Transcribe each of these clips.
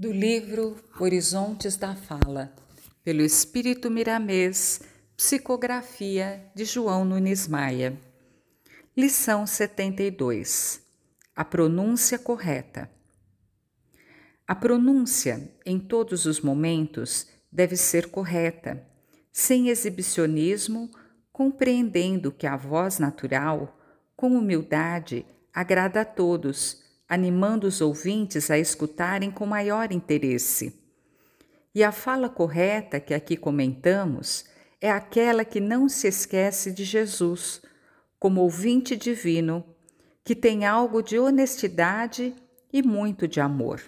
Do livro Horizontes da Fala, pelo Espírito Miramês, psicografia de João Nunes Maia. Lição 72. A pronúncia correta. A pronúncia, em todos os momentos, deve ser correta, sem exibicionismo, compreendendo que a voz natural, com humildade, agrada a todos animando os ouvintes a escutarem com maior interesse. E a fala correta que aqui comentamos é aquela que não se esquece de Jesus, como ouvinte divino, que tem algo de honestidade e muito de amor.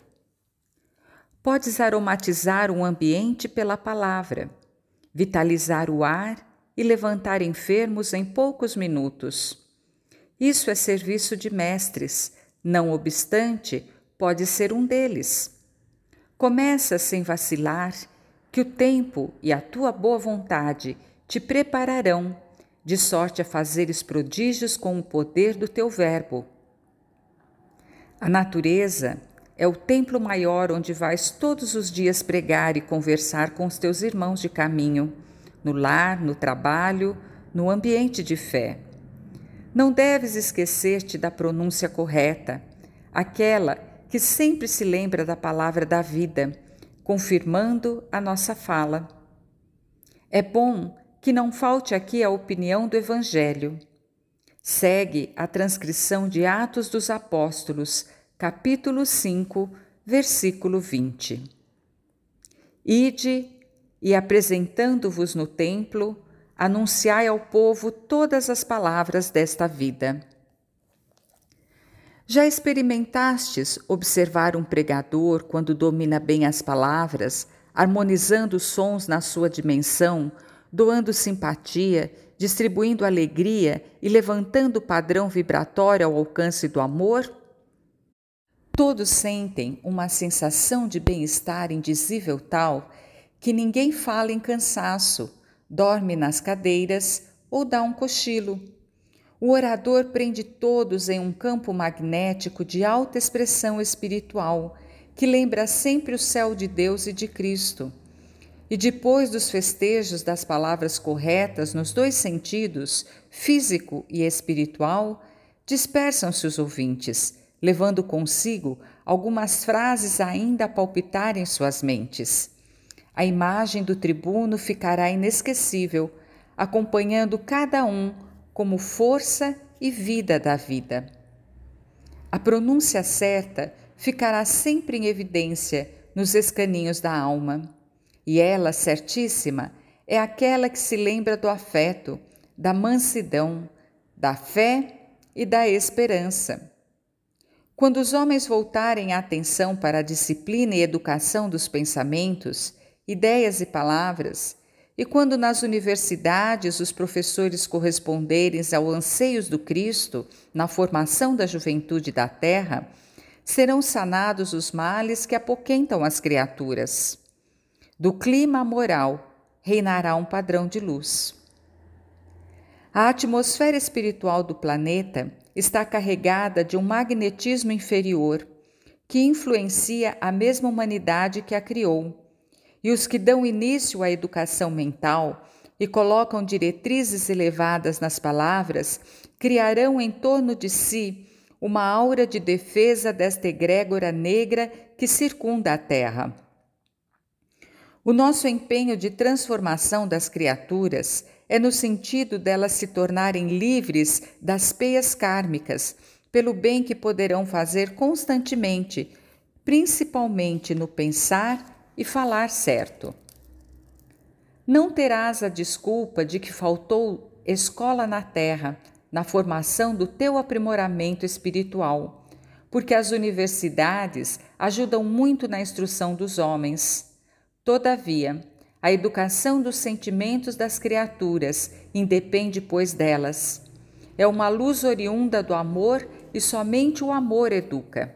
Podes aromatizar um ambiente pela palavra, vitalizar o ar e levantar enfermos em poucos minutos. Isso é serviço de mestres não obstante, pode ser um deles. Começa sem vacilar, que o tempo e a tua boa vontade te prepararão, de sorte a fazeres prodígios com o poder do teu Verbo. A natureza é o templo maior onde vais todos os dias pregar e conversar com os teus irmãos de caminho, no lar, no trabalho, no ambiente de fé. Não deves esquecer-te da pronúncia correta, aquela que sempre se lembra da palavra da vida, confirmando a nossa fala. É bom que não falte aqui a opinião do Evangelho. Segue a transcrição de Atos dos Apóstolos, capítulo 5, versículo 20. Ide e apresentando-vos no templo, anunciai ao povo todas as palavras desta vida. Já experimentastes observar um pregador quando domina bem as palavras, harmonizando os sons na sua dimensão, doando simpatia, distribuindo alegria e levantando o padrão vibratório ao alcance do amor? Todos sentem uma sensação de bem-estar indizível tal que ninguém fala em cansaço, dorme nas cadeiras ou dá um cochilo. O orador prende todos em um campo magnético de alta expressão espiritual, que lembra sempre o céu de Deus e de Cristo. E depois dos festejos das palavras corretas nos dois sentidos, físico e espiritual, dispersam-se os ouvintes, levando consigo algumas frases ainda a palpitar em suas mentes. A imagem do tribuno ficará inesquecível, acompanhando cada um como força e vida da vida. A pronúncia certa ficará sempre em evidência nos escaninhos da alma, e ela, certíssima, é aquela que se lembra do afeto, da mansidão, da fé e da esperança. Quando os homens voltarem a atenção para a disciplina e educação dos pensamentos, ideias e palavras, e quando nas universidades os professores corresponderem aos anseios do Cristo na formação da juventude da terra, serão sanados os males que apoquentam as criaturas. Do clima moral reinará um padrão de luz. A atmosfera espiritual do planeta está carregada de um magnetismo inferior que influencia a mesma humanidade que a criou e os que dão início à educação mental e colocam diretrizes elevadas nas palavras criarão em torno de si uma aura de defesa desta egrégora negra que circunda a Terra. O nosso empenho de transformação das criaturas é no sentido delas se tornarem livres das peias kármicas, pelo bem que poderão fazer constantemente, principalmente no pensar e falar certo. Não terás a desculpa de que faltou escola na terra na formação do teu aprimoramento espiritual, porque as universidades ajudam muito na instrução dos homens. Todavia, a educação dos sentimentos das criaturas independe, pois, delas. É uma luz oriunda do amor e somente o amor educa.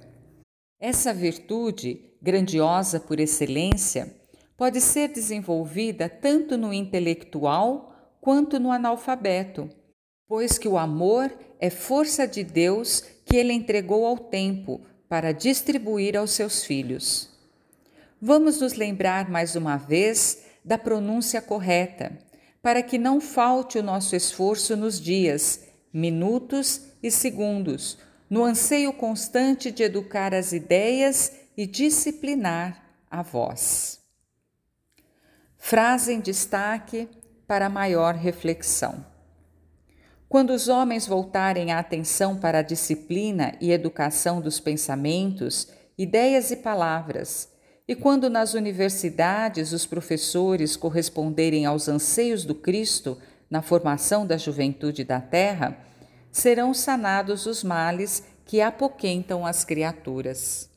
Essa virtude grandiosa por excelência, pode ser desenvolvida tanto no intelectual quanto no analfabeto, pois que o amor é força de Deus que ele entregou ao tempo para distribuir aos seus filhos. Vamos nos lembrar mais uma vez da pronúncia correta, para que não falte o nosso esforço nos dias, minutos e segundos, no anseio constante de educar as ideias e disciplinar a voz. Frase em destaque para maior reflexão. Quando os homens voltarem a atenção para a disciplina e educação dos pensamentos, ideias e palavras, e quando nas universidades os professores corresponderem aos anseios do Cristo na formação da juventude da terra, serão sanados os males que apoquentam as criaturas.